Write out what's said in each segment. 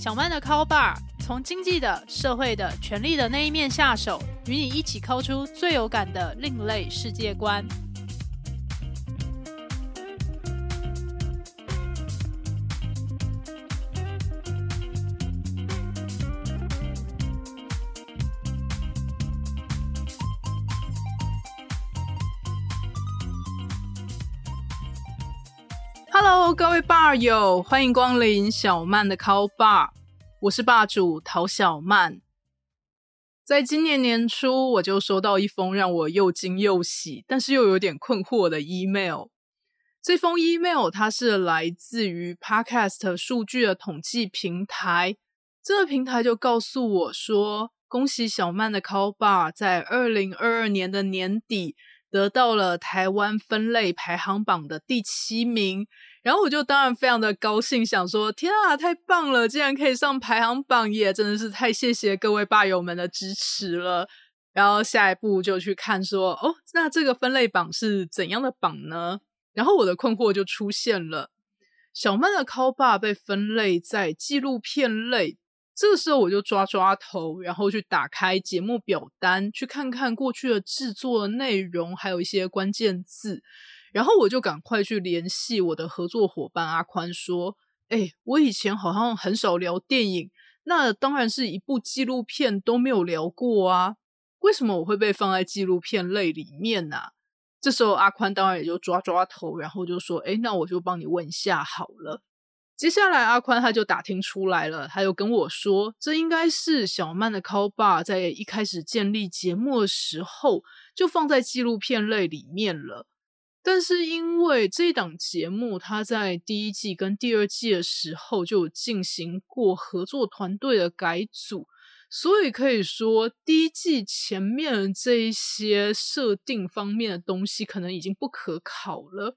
小曼的 Call Bar 从经济的、社会的、权力的那一面下手，与你一起抠出最有感的另类世界观。二友，欢迎光临小曼的 Call Bar，我是霸主陶小曼。在今年年初，我就收到一封让我又惊又喜，但是又有点困惑的 email。这封 email 它是来自于 Podcast 数据的统计平台，这个平台就告诉我说，恭喜小曼的 Call Bar 在二零二二年的年底得到了台湾分类排行榜的第七名。然后我就当然非常的高兴，想说天啊，太棒了！竟然可以上排行榜，也真的是太谢谢各位霸友们的支持了。然后下一步就去看说，哦，那这个分类榜是怎样的榜呢？然后我的困惑就出现了，小曼的 call 霸被分类在纪录片类，这个时候我就抓抓头，然后去打开节目表单，去看看过去的制作内容，还有一些关键字。然后我就赶快去联系我的合作伙伴阿宽，说：“哎，我以前好像很少聊电影，那当然是一部纪录片都没有聊过啊，为什么我会被放在纪录片类里面呢？”这时候阿宽当然也就抓抓头，然后就说：“哎，那我就帮你问一下好了。”接下来阿宽他就打听出来了，他又跟我说：“这应该是小曼的 call bar 在一开始建立节目的时候就放在纪录片类里面了。”但是因为这档节目，它在第一季跟第二季的时候就进行过合作团队的改组，所以可以说第一季前面这一些设定方面的东西可能已经不可考了。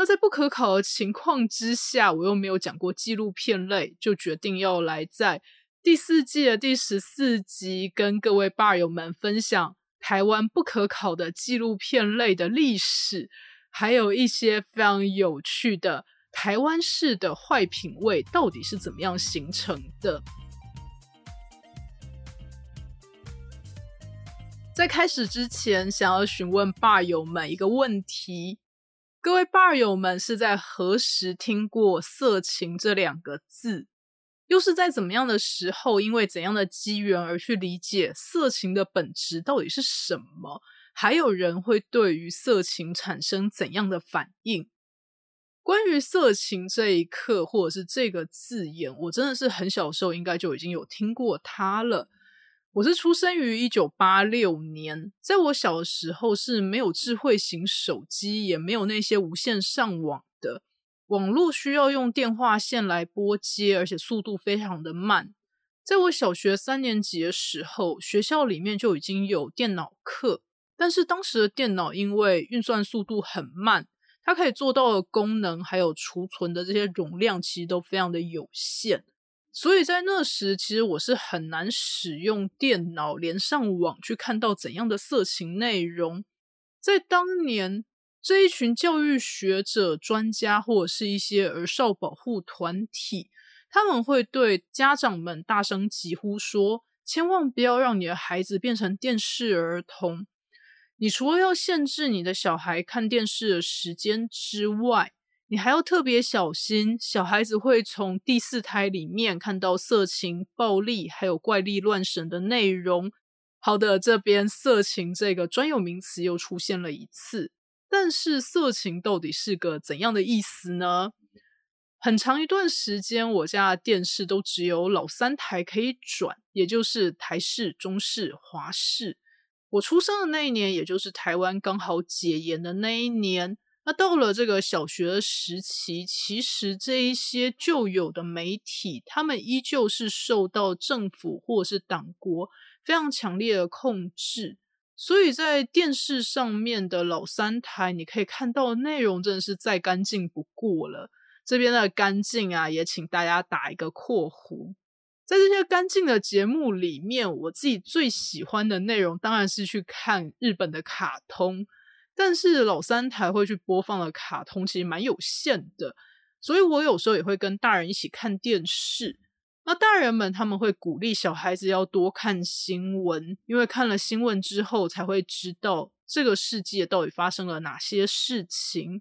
那在不可考的情况之下，我又没有讲过纪录片类，就决定要来在第四季的第十四集跟各位霸友们分享台湾不可考的纪录片类的历史。还有一些非常有趣的台湾式的坏品味到底是怎么样形成的？在开始之前，想要询问霸友们一个问题：各位霸友们是在何时听过“色情”这两个字？又是在怎么样的时候，因为怎样的机缘而去理解色情的本质到底是什么？还有人会对于色情产生怎样的反应？关于色情这一刻，或者是这个字眼，我真的是很小时候应该就已经有听过它了。我是出生于一九八六年，在我小的时候是没有智慧型手机，也没有那些无线上网的，网络需要用电话线来拨接，而且速度非常的慢。在我小学三年级的时候，学校里面就已经有电脑课。但是当时的电脑因为运算速度很慢，它可以做到的功能还有储存的这些容量其实都非常的有限，所以在那时其实我是很难使用电脑连上网去看到怎样的色情内容。在当年这一群教育学者、专家或者是一些儿少保护团体，他们会对家长们大声疾呼说：“千万不要让你的孩子变成电视儿童。”你除了要限制你的小孩看电视的时间之外，你还要特别小心，小孩子会从第四胎里面看到色情、暴力还有怪力乱神的内容。好的，这边色情这个专有名词又出现了一次，但是色情到底是个怎样的意思呢？很长一段时间，我家的电视都只有老三台可以转，也就是台视、中视、华视。我出生的那一年，也就是台湾刚好解严的那一年。那到了这个小学时期，其实这一些旧有的媒体，他们依旧是受到政府或者是党国非常强烈的控制。所以在电视上面的老三台，你可以看到内容真的是再干净不过了。这边的干净啊，也请大家打一个括弧。在这些干净的节目里面，我自己最喜欢的内容当然是去看日本的卡通，但是老三台会去播放的卡通其实蛮有限的，所以我有时候也会跟大人一起看电视。那大人们他们会鼓励小孩子要多看新闻，因为看了新闻之后才会知道这个世界到底发生了哪些事情。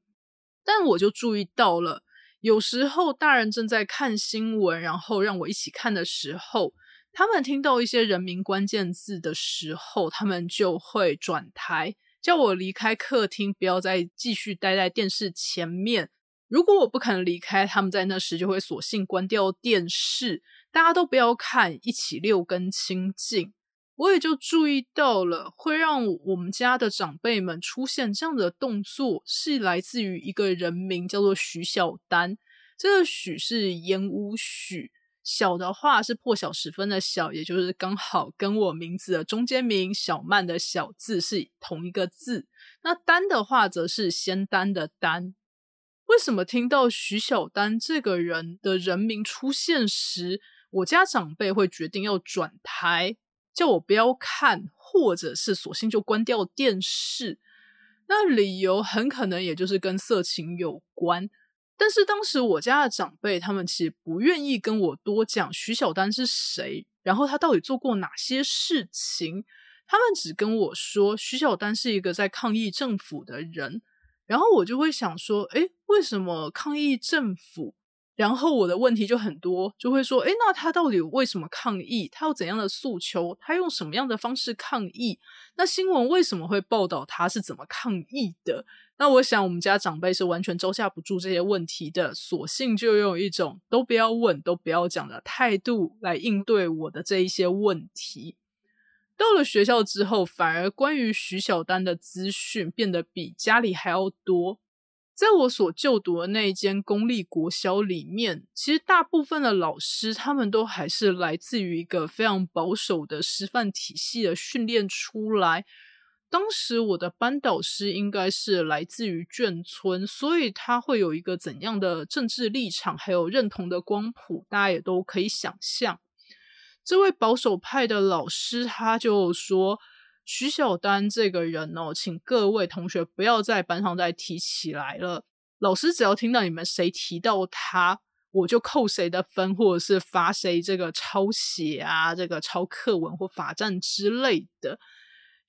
但我就注意到了，有时候大人正在看新闻，然后让我一起看的时候，他们听到一些人名关键字的时候，他们就会转台，叫我离开客厅，不要再继续待在电视前面。如果我不肯离开，他们在那时就会索性关掉电视，大家都不要看，一起六根清净。我也就注意到了，会让我们家的长辈们出现这样的动作，是来自于一个人名，叫做许小丹。这个许是烟雾许，小的话是破晓时分的小，也就是刚好跟我名字的中间名小曼的小字是同一个字。那丹的话，则是仙丹的丹。为什么听到徐小丹这个人的人名出现时，我家长辈会决定要转台，叫我不要看，或者是索性就关掉电视？那理由很可能也就是跟色情有关。但是当时我家的长辈他们其实不愿意跟我多讲徐小丹是谁，然后他到底做过哪些事情，他们只跟我说徐小丹是一个在抗议政府的人。然后我就会想说，诶，为什么抗议政府？然后我的问题就很多，就会说，哎，那他到底为什么抗议？他有怎样的诉求？他用什么样的方式抗议？那新闻为什么会报道他是怎么抗议的？那我想我们家长辈是完全招架不住这些问题的，索性就用一种都不要问、都不要讲的态度来应对我的这一些问题。到了学校之后，反而关于徐小丹的资讯变得比家里还要多。在我所就读的那一间公立国小里面，其实大部分的老师他们都还是来自于一个非常保守的师范体系的训练出来。当时我的班导师应该是来自于眷村，所以他会有一个怎样的政治立场，还有认同的光谱，大家也都可以想象。这位保守派的老师，他就说：“徐小丹这个人哦，请各位同学不要在班上再提起来了。老师只要听到你们谁提到他，我就扣谁的分，或者是罚谁这个抄写啊，这个抄课文或罚站之类的。”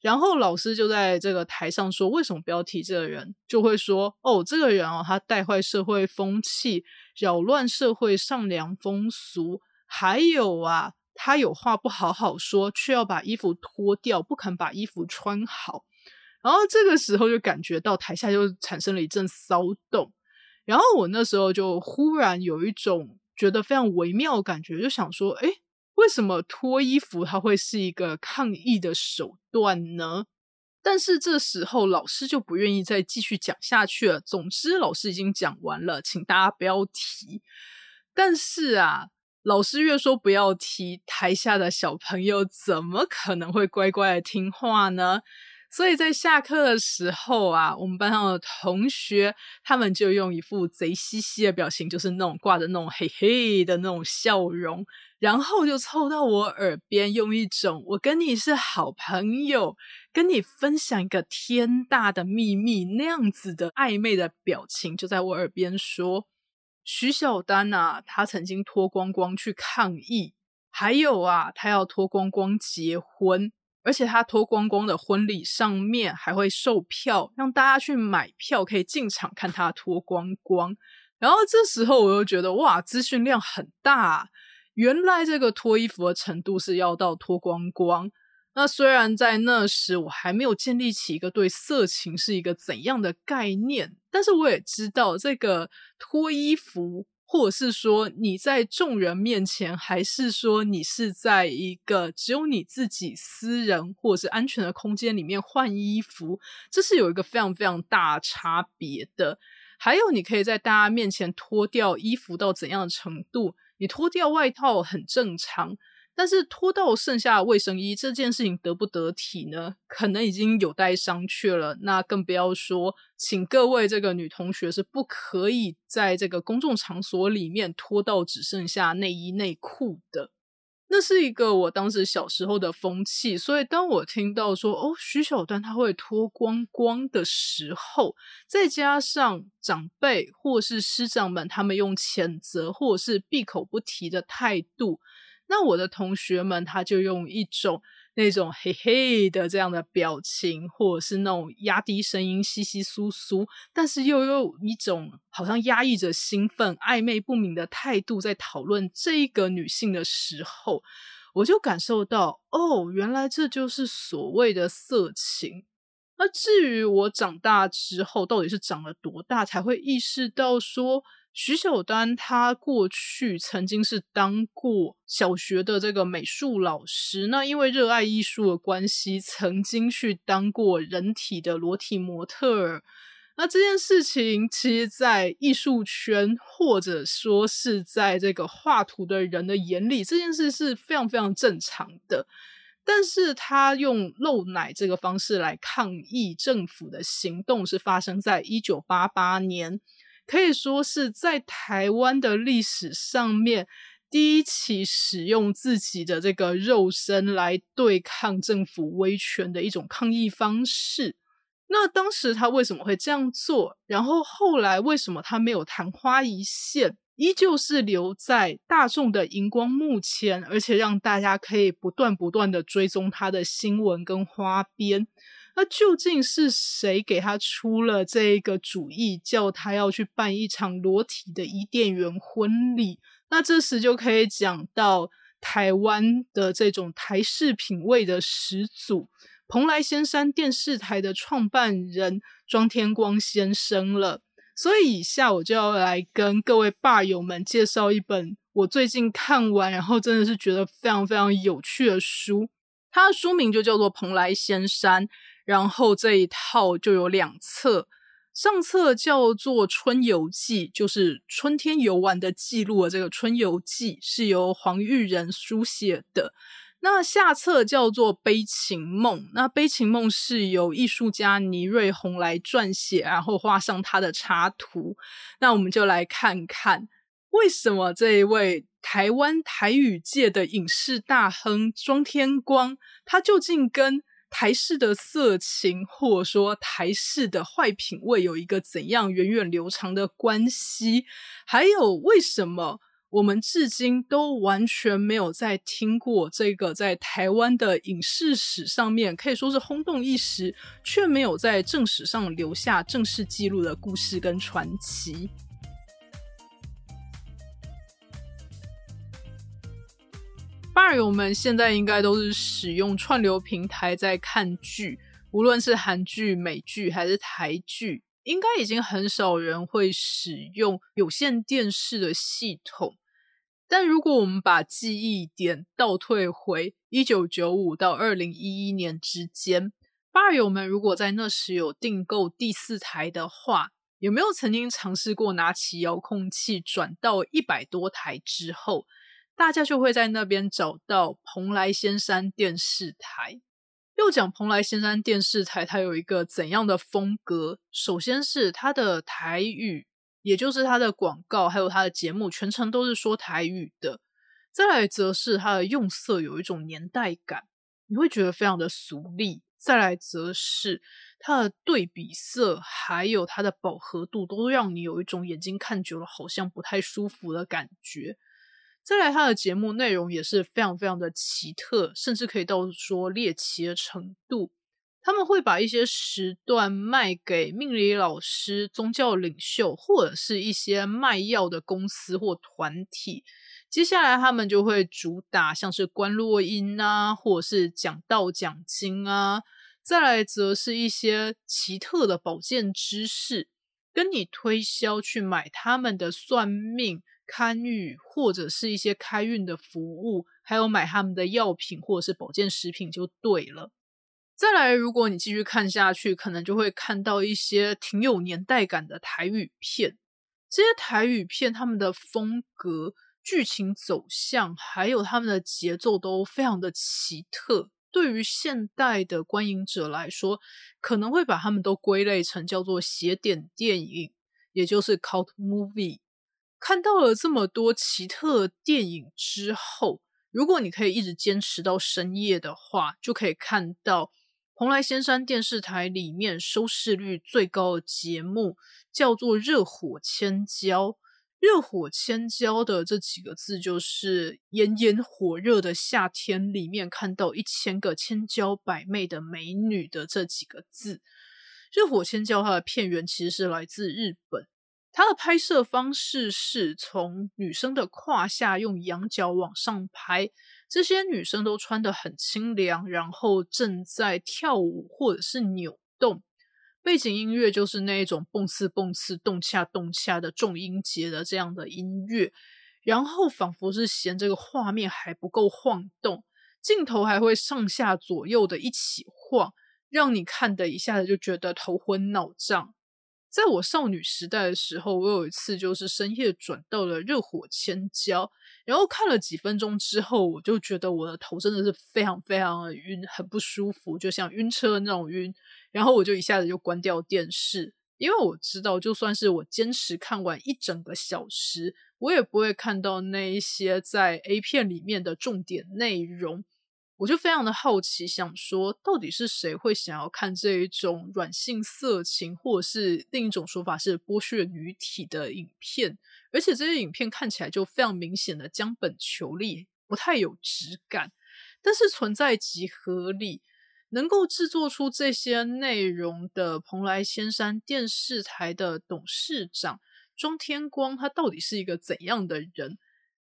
然后老师就在这个台上说：“为什么不要提这个人？”就会说：“哦，这个人哦，他带坏社会风气，扰乱社会上良风俗，还有啊。”他有话不好好说，却要把衣服脱掉，不肯把衣服穿好。然后这个时候就感觉到台下就产生了一阵骚动。然后我那时候就忽然有一种觉得非常微妙感觉，就想说：哎，为什么脱衣服它会是一个抗议的手段呢？但是这时候老师就不愿意再继续讲下去了。总之，老师已经讲完了，请大家不要提。但是啊。老师越说不要提，台下的小朋友怎么可能会乖乖的听话呢？所以在下课的时候啊，我们班上的同学他们就用一副贼兮兮的表情，就是那种挂着那种嘿嘿的那种笑容，然后就凑到我耳边，用一种我跟你是好朋友，跟你分享一个天大的秘密那样子的暧昧的表情，就在我耳边说。徐小丹啊，他曾经脱光光去抗议，还有啊，他要脱光光结婚，而且他脱光光的婚礼上面还会售票，让大家去买票可以进场看他脱光光。然后这时候我又觉得哇，资讯量很大，原来这个脱衣服的程度是要到脱光光。那虽然在那时我还没有建立起一个对色情是一个怎样的概念，但是我也知道这个脱衣服，或者是说你在众人面前，还是说你是在一个只有你自己私人或者是安全的空间里面换衣服，这是有一个非常非常大差别的。还有，你可以在大家面前脱掉衣服到怎样的程度？你脱掉外套很正常。但是脱到剩下卫生衣这件事情得不得体呢？可能已经有待商榷了。那更不要说，请各位这个女同学是不可以在这个公众场所里面脱到只剩下内衣内裤的。那是一个我当时小时候的风气，所以当我听到说哦，徐小丹他会脱光光的时候，再加上长辈或是师长们他们用谴责或者是闭口不提的态度，那我的同学们他就用一种。那种嘿嘿的这样的表情，或者是那种压低声音、稀稀疏疏，但是又有一种好像压抑着兴奋、暧昧不明的态度，在讨论这个女性的时候，我就感受到，哦，原来这就是所谓的色情。那至于我长大之后，到底是长了多大才会意识到说？徐小丹他过去曾经是当过小学的这个美术老师，那因为热爱艺术的关系，曾经去当过人体的裸体模特儿。那这件事情，其实，在艺术圈或者说是在这个画图的人的眼里，这件事是非常非常正常的。但是他用露奶这个方式来抗议政府的行动，是发生在一九八八年。可以说是在台湾的历史上面第一起使用自己的这个肉身来对抗政府威权的一种抗议方式。那当时他为什么会这样做？然后后来为什么他没有昙花一现，依旧是留在大众的荧光幕前，而且让大家可以不断不断的追踪他的新闻跟花边？那究竟是谁给他出了这个主意，叫他要去办一场裸体的伊甸园婚礼？那这时就可以讲到台湾的这种台式品味的始祖——蓬莱仙山电视台的创办人庄天光先生了。所以，以下我就要来跟各位霸友们介绍一本我最近看完，然后真的是觉得非常非常有趣的书。它的书名就叫做《蓬莱仙山》。然后这一套就有两册，上册叫做《春游记》，就是春天游玩的记录。这个《春游记》是由黄玉仁书写的。那下册叫做《悲情梦》，那《悲情梦》是由艺术家倪瑞红来撰写，然后画上他的插图。那我们就来看看，为什么这一位台湾台语界的影视大亨庄天光，他究竟跟台式的色情，或者说台式的坏品味，有一个怎样源远流长的关系？还有，为什么我们至今都完全没有在听过这个在台湾的影视史上面可以说是轰动一时，却没有在正史上留下正式记录的故事跟传奇？二友们现在应该都是使用串流平台在看剧，无论是韩剧、美剧还是台剧，应该已经很少人会使用有线电视的系统。但如果我们把记忆点倒退回一九九五到二零一一年之间，二友们如果在那时有订购第四台的话，有没有曾经尝试过拿起遥控器转到一百多台之后？大家就会在那边找到蓬莱仙山电视台。又讲蓬莱仙山电视台，它有一个怎样的风格？首先是它的台语，也就是它的广告，还有它的节目，全程都是说台语的。再来则是它的用色有一种年代感，你会觉得非常的俗丽。再来则是它的对比色，还有它的饱和度，都让你有一种眼睛看久了好像不太舒服的感觉。再来，他的节目内容也是非常非常的奇特，甚至可以到说猎奇的程度。他们会把一些时段卖给命理老师、宗教领袖，或者是一些卖药的公司或团体。接下来，他们就会主打像是观落音啊，或者是讲道讲经啊。再来，则是一些奇特的保健知识，跟你推销去买他们的算命。看运或者是一些开运的服务，还有买他们的药品或者是保健食品就对了。再来，如果你继续看下去，可能就会看到一些挺有年代感的台语片。这些台语片，他们的风格、剧情走向，还有他们的节奏都非常的奇特。对于现代的观影者来说，可能会把他们都归类成叫做邪点电影，也就是 cult movie。看到了这么多奇特电影之后，如果你可以一直坚持到深夜的话，就可以看到蓬莱仙山电视台里面收视率最高的节目，叫做《热火千焦》。热火千焦的这几个字，就是炎炎火热的夏天里面看到一千个千娇百媚的美女的这几个字。热火千焦它的片源其实是来自日本，它的拍摄方式是从女生的胯下用仰角往上拍，这些女生都穿得很清凉，然后正在跳舞或者是扭动。背景音乐就是那一种蹦次蹦次、动恰动恰的重音节的这样的音乐，然后仿佛是嫌这个画面还不够晃动，镜头还会上下左右的一起晃，让你看的一下子就觉得头昏脑胀。在我少女时代的时候，我有一次就是深夜转到了热火千焦，然后看了几分钟之后，我就觉得我的头真的是非常非常的晕，很不舒服，就像晕车那种晕。然后我就一下子就关掉电视，因为我知道，就算是我坚持看完一整个小时，我也不会看到那一些在 A 片里面的重点内容。我就非常的好奇，想说到底是谁会想要看这一种软性色情，或者是另一种说法是剥削女体的影片？而且这些影片看起来就非常明显的将本求利，不太有质感，但是存在即合理。能够制作出这些内容的蓬莱仙山电视台的董事长庄天光，他到底是一个怎样的人？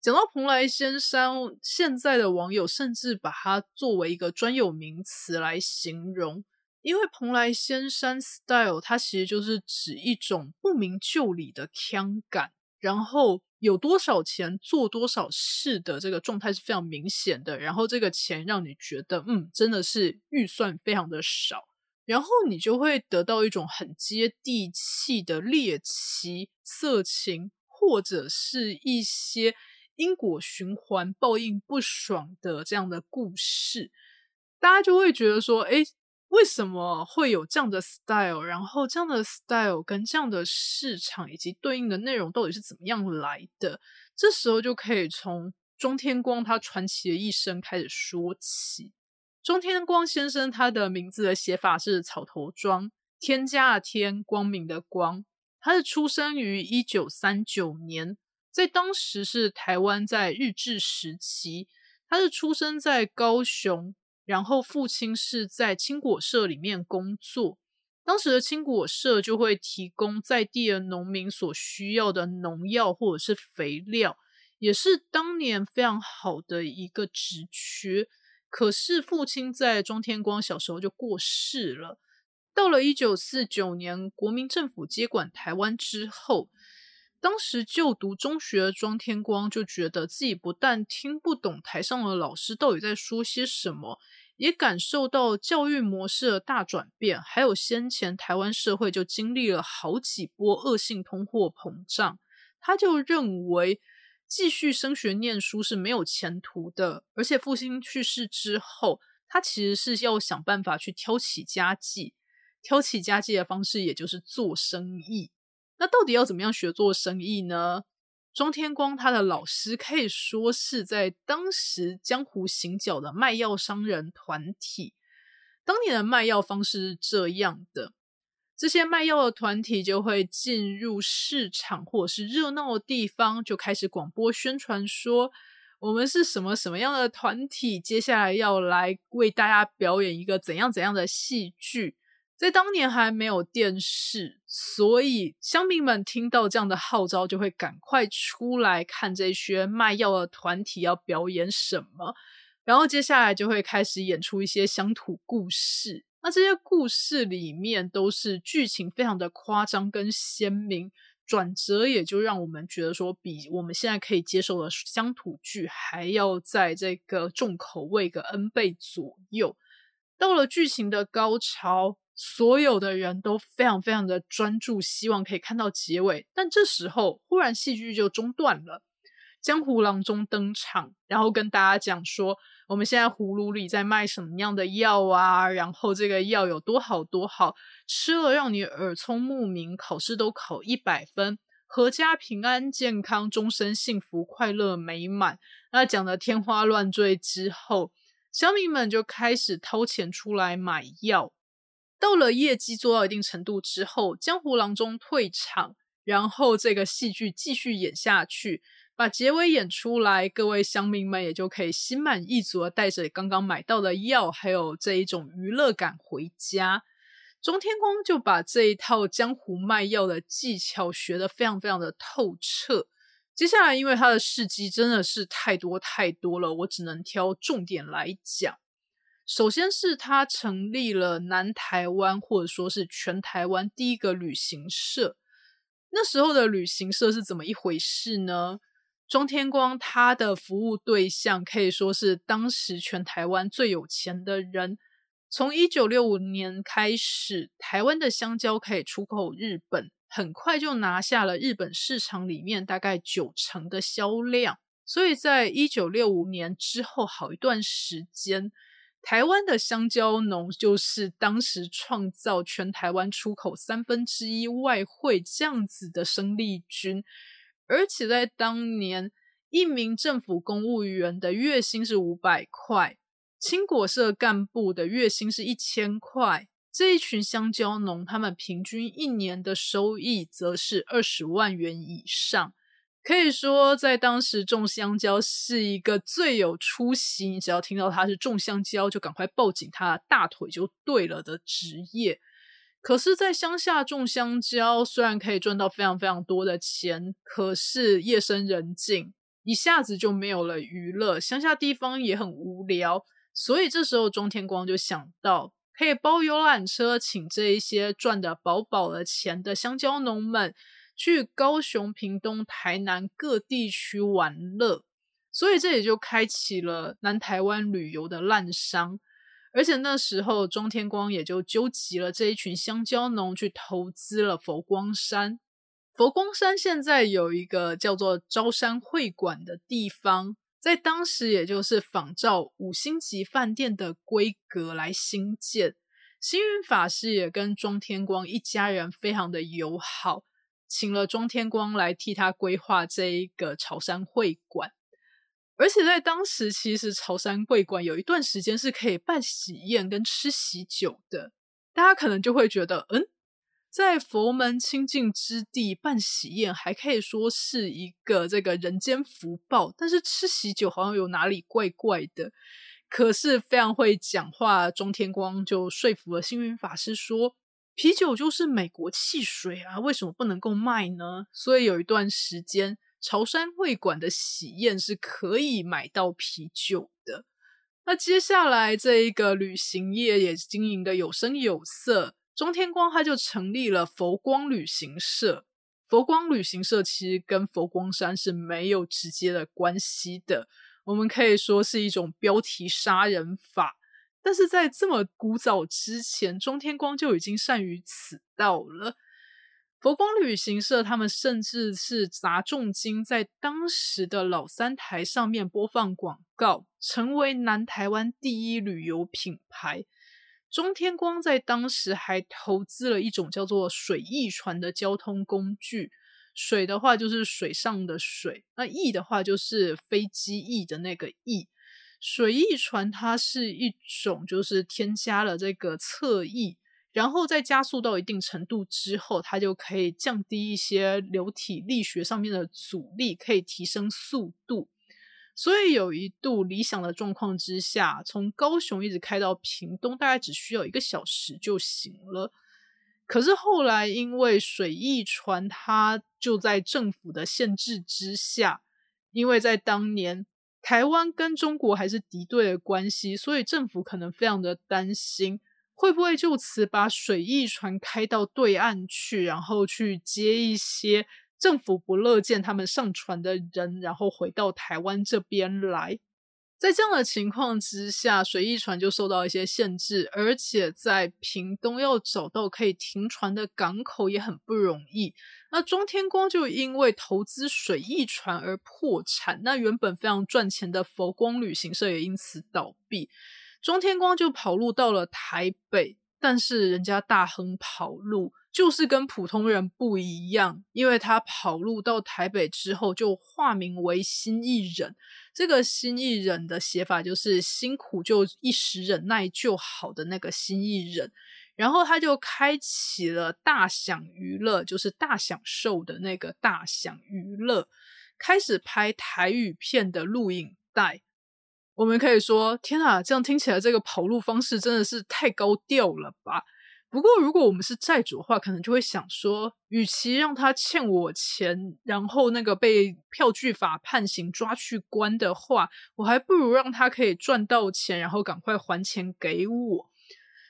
讲到蓬莱仙山，现在的网友甚至把它作为一个专有名词来形容，因为蓬莱仙山 style 它其实就是指一种不明就里的腔感，然后。有多少钱做多少事的这个状态是非常明显的，然后这个钱让你觉得，嗯，真的是预算非常的少，然后你就会得到一种很接地气的猎奇、色情，或者是一些因果循环、报应不爽的这样的故事，大家就会觉得说，哎。为什么会有这样的 style？然后这样的 style 跟这样的市场以及对应的内容到底是怎么样来的？这时候就可以从中天光他传奇的一生开始说起。中天光先生他的名字的写法是草头庄，天加的天，光明的光。他是出生于一九三九年，在当时是台湾在日治时期。他是出生在高雄。然后父亲是在青果社里面工作，当时的青果社就会提供在地的农民所需要的农药或者是肥料，也是当年非常好的一个职缺。可是父亲在庄天光小时候就过世了。到了一九四九年，国民政府接管台湾之后，当时就读中学的庄天光就觉得自己不但听不懂台上的老师到底在说些什么。也感受到教育模式的大转变，还有先前台湾社会就经历了好几波恶性通货膨胀，他就认为继续升学念书是没有前途的，而且父亲去世之后，他其实是要想办法去挑起家计，挑起家计的方式也就是做生意。那到底要怎么样学做生意呢？庄天光他的老师可以说是在当时江湖行脚的卖药商人团体。当年的卖药方式是这样的：这些卖药的团体就会进入市场或者是热闹的地方，就开始广播宣传说，我们是什么什么样的团体，接下来要来为大家表演一个怎样怎样的戏剧。在当年还没有电视，所以乡民们听到这样的号召，就会赶快出来看这些卖药的团体要表演什么。然后接下来就会开始演出一些乡土故事。那这些故事里面都是剧情非常的夸张跟鲜明，转折也就让我们觉得说，比我们现在可以接受的乡土剧还要在这个重口味个 N 倍左右。到了剧情的高潮。所有的人都非常非常的专注，希望可以看到结尾。但这时候，忽然戏剧就中断了。江湖郎中登场，然后跟大家讲说：我们现在葫芦里在卖什么样的药啊？然后这个药有多好多好，吃了让你耳聪目明，考试都考一百分。阖家平安健康，终身幸福快乐美满。那讲的天花乱坠之后，乡民们就开始掏钱出来买药。到了业绩做到一定程度之后，江湖郎中退场，然后这个戏剧继续演下去，把结尾演出来，各位乡民们也就可以心满意足的带着刚刚买到的药，还有这一种娱乐感回家。钟天光就把这一套江湖卖药的技巧学得非常非常的透彻。接下来，因为他的事迹真的是太多太多了，我只能挑重点来讲。首先是他成立了南台湾，或者说是全台湾第一个旅行社。那时候的旅行社是怎么一回事呢？中天光他的服务对象可以说是当时全台湾最有钱的人。从一九六五年开始，台湾的香蕉可以出口日本，很快就拿下了日本市场里面大概九成的销量。所以在一九六五年之后，好一段时间。台湾的香蕉农就是当时创造全台湾出口三分之一外汇这样子的生力军，而且在当年，一名政府公务员的月薪是五百块，青果社干部的月薪是一千块，这一群香蕉农，他们平均一年的收益则是二十万元以上。可以说，在当时种香蕉是一个最有出息，你只要听到他是种香蕉，就赶快抱紧他的大腿就对了的职业。可是，在乡下种香蕉，虽然可以赚到非常非常多的钱，可是夜深人静，一下子就没有了娱乐，乡下地方也很无聊。所以这时候，中天光就想到，可以包游览车，请这一些赚的饱饱的钱的香蕉农们。去高雄、屏东、台南各地区玩乐，所以这也就开启了南台湾旅游的滥觞。而且那时候，庄天光也就纠集了这一群香蕉农去投资了佛光山。佛光山现在有一个叫做招山会馆的地方，在当时也就是仿照五星级饭店的规格来兴建。星云法师也跟庄天光一家人非常的友好。请了庄天光来替他规划这一个潮山会馆，而且在当时，其实潮山会馆有一段时间是可以办喜宴跟吃喜酒的。大家可能就会觉得，嗯，在佛门清净之地办喜宴，还可以说是一个这个人间福报，但是吃喜酒好像有哪里怪怪的。可是非常会讲话，庄天光就说服了星云法师说。啤酒就是美国汽水啊，为什么不能够卖呢？所以有一段时间，潮汕会馆的喜宴是可以买到啤酒的。那接下来这一个旅行业也经营的有声有色，中天光他就成立了佛光旅行社。佛光旅行社其实跟佛光山是没有直接的关系的，我们可以说是一种标题杀人法。但是在这么古早之前，中天光就已经善于此道了。佛光旅行社他们甚至是砸重金在当时的老三台上面播放广告，成为南台湾第一旅游品牌。中天光在当时还投资了一种叫做水翼船的交通工具，水的话就是水上的水，那翼的话就是飞机翼的那个翼。水翼船它是一种，就是添加了这个侧翼，然后在加速到一定程度之后，它就可以降低一些流体力学上面的阻力，可以提升速度。所以有一度理想的状况之下，从高雄一直开到屏东，大概只需要一个小时就行了。可是后来因为水翼船它就在政府的限制之下，因为在当年。台湾跟中国还是敌对的关系，所以政府可能非常的担心，会不会就此把水翼船开到对岸去，然后去接一些政府不乐见他们上船的人，然后回到台湾这边来。在这样的情况之下，水翼船就受到一些限制，而且在屏东要找到可以停船的港口也很不容易。那中天光就因为投资水翼船而破产，那原本非常赚钱的佛光旅行社也因此倒闭。中天光就跑路到了台北，但是人家大亨跑路，就是跟普通人不一样，因为他跑路到台北之后，就化名为新艺人。这个新艺人的写法就是辛苦就一时忍耐就好的那个新艺人。然后他就开启了大享娱乐，就是大享受的那个大享娱乐，开始拍台语片的录影带。我们可以说，天啊，这样听起来这个跑路方式真的是太高调了吧？不过，如果我们是债主的话，可能就会想说，与其让他欠我钱，然后那个被票据法判刑抓去关的话，我还不如让他可以赚到钱，然后赶快还钱给我。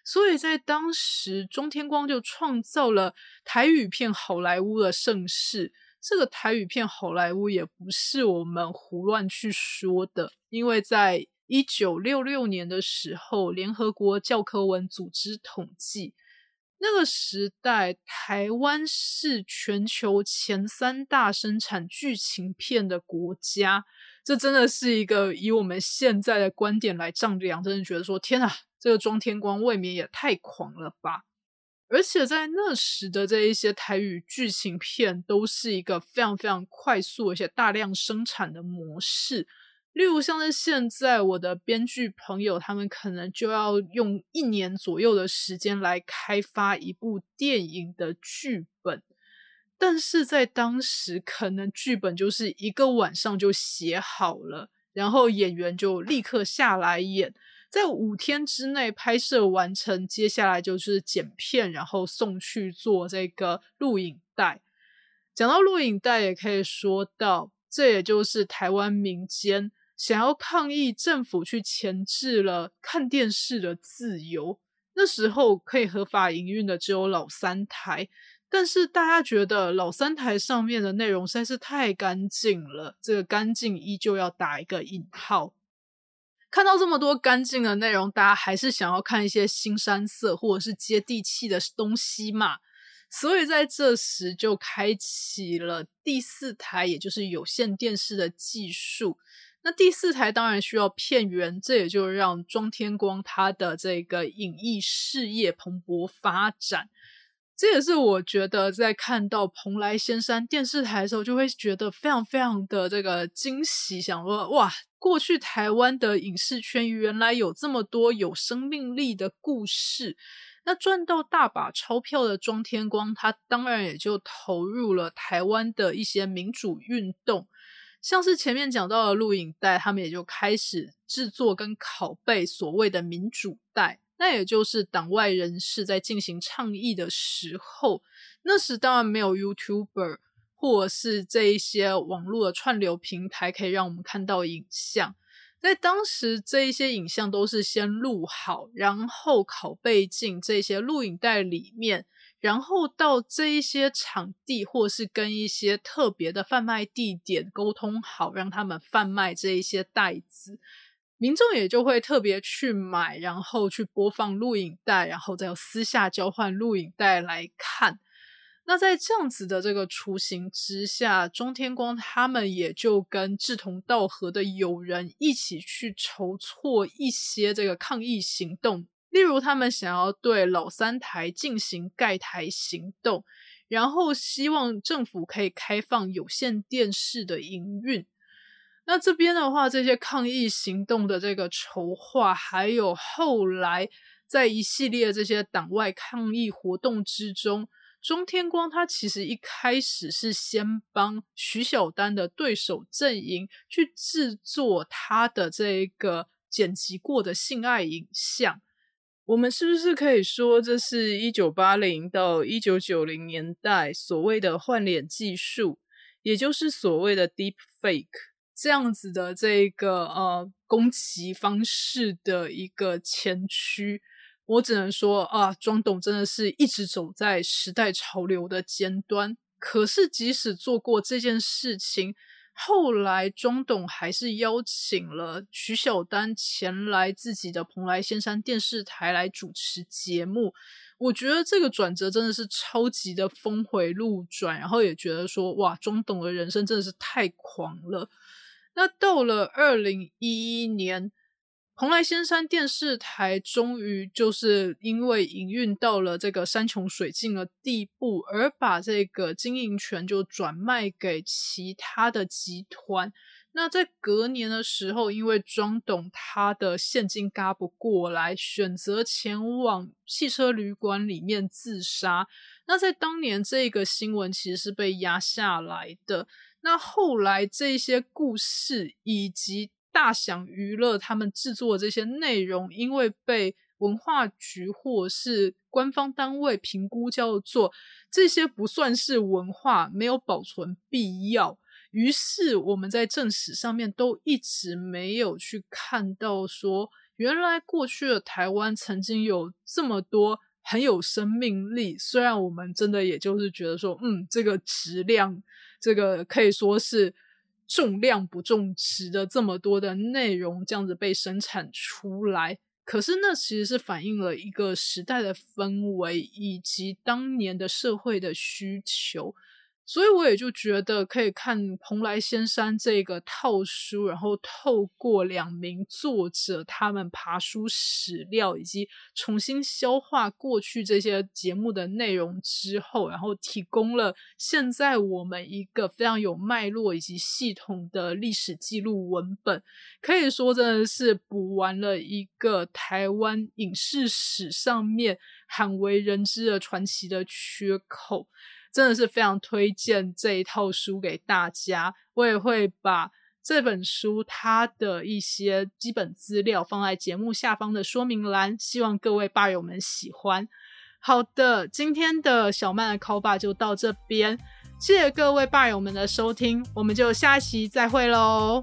所以在当时，中天光就创造了台语片好莱坞的盛世。这个台语片好莱坞也不是我们胡乱去说的，因为在一九六六年的时候，联合国教科文组织统计，那个时代台湾是全球前三大生产剧情片的国家。这真的是一个以我们现在的观点来丈量，真的觉得说天啊！这个庄天光未免也太狂了吧！而且在那时的这一些台语剧情片，都是一个非常非常快速而且大量生产的模式。例如像是现在我的编剧朋友，他们可能就要用一年左右的时间来开发一部电影的剧本，但是在当时，可能剧本就是一个晚上就写好了，然后演员就立刻下来演。在五天之内拍摄完成，接下来就是剪片，然后送去做这个录影带。讲到录影带，也可以说到，这也就是台湾民间想要抗议政府去钳制了看电视的自由。那时候可以合法营运的只有老三台，但是大家觉得老三台上面的内容实在是太干净了，这个干净依旧要打一个引号。看到这么多干净的内容，大家还是想要看一些新山色或者是接地气的东西嘛？所以在这时就开启了第四台，也就是有线电视的技术。那第四台当然需要片源，这也就让庄天光他的这个影艺事业蓬勃发展。这也是我觉得在看到蓬莱仙山电视台的时候，就会觉得非常非常的这个惊喜，想说哇。过去台湾的影视圈原来有这么多有生命力的故事，那赚到大把钞票的庄天光，他当然也就投入了台湾的一些民主运动，像是前面讲到的录影带，他们也就开始制作跟拷贝所谓的民主带，那也就是党外人士在进行倡议的时候，那时当然没有 YouTuber。或者是这一些网络的串流平台可以让我们看到影像，在当时这一些影像都是先录好，然后拷贝进这些录影带里面，然后到这一些场地或是跟一些特别的贩卖地点沟通好，让他们贩卖这一些袋子，民众也就会特别去买，然后去播放录影带，然后再私下交换录影带来看。那在这样子的这个雏形之下，中天光他们也就跟志同道合的友人一起去筹措一些这个抗议行动，例如他们想要对老三台进行盖台行动，然后希望政府可以开放有线电视的营运。那这边的话，这些抗议行动的这个筹划，还有后来在一系列这些党外抗议活动之中。中天光他其实一开始是先帮徐小丹的对手阵营去制作他的这个剪辑过的性爱影像。我们是不是可以说，这是一九八零到一九九零年代所谓的换脸技术，也就是所谓的 deep fake 这样子的这个呃攻击方式的一个前驱？我只能说啊，庄董真的是一直走在时代潮流的尖端。可是，即使做过这件事情，后来庄董还是邀请了徐小丹前来自己的蓬莱仙山电视台来主持节目。我觉得这个转折真的是超级的峰回路转，然后也觉得说，哇，庄董的人生真的是太狂了。那到了二零一一年。蓬莱仙山电视台终于就是因为营运到了这个山穷水尽的地步，而把这个经营权就转卖给其他的集团。那在隔年的时候，因为庄董他的现金嘎不过来，选择前往汽车旅馆里面自杀。那在当年，这个新闻其实是被压下来的。那后来这些故事以及。大享娱乐他们制作的这些内容，因为被文化局或是官方单位评估叫做这些不算是文化，没有保存必要。于是我们在正史上面都一直没有去看到说，原来过去的台湾曾经有这么多很有生命力。虽然我们真的也就是觉得说，嗯，这个质量，这个可以说是。重量不重质的这么多的内容，这样子被生产出来，可是那其实是反映了一个时代的氛围以及当年的社会的需求。所以我也就觉得可以看《蓬莱仙山》这个套书，然后透过两名作者他们爬书史料，以及重新消化过去这些节目的内容之后，然后提供了现在我们一个非常有脉络以及系统的历史记录文本，可以说真的是补完了一个台湾影视史上面罕为人知的传奇的缺口。真的是非常推荐这一套书给大家，我也会把这本书它的一些基本资料放在节目下方的说明栏，希望各位吧友们喜欢。好的，今天的小曼的 call 吧就到这边，谢谢各位吧友们的收听，我们就下期再会喽。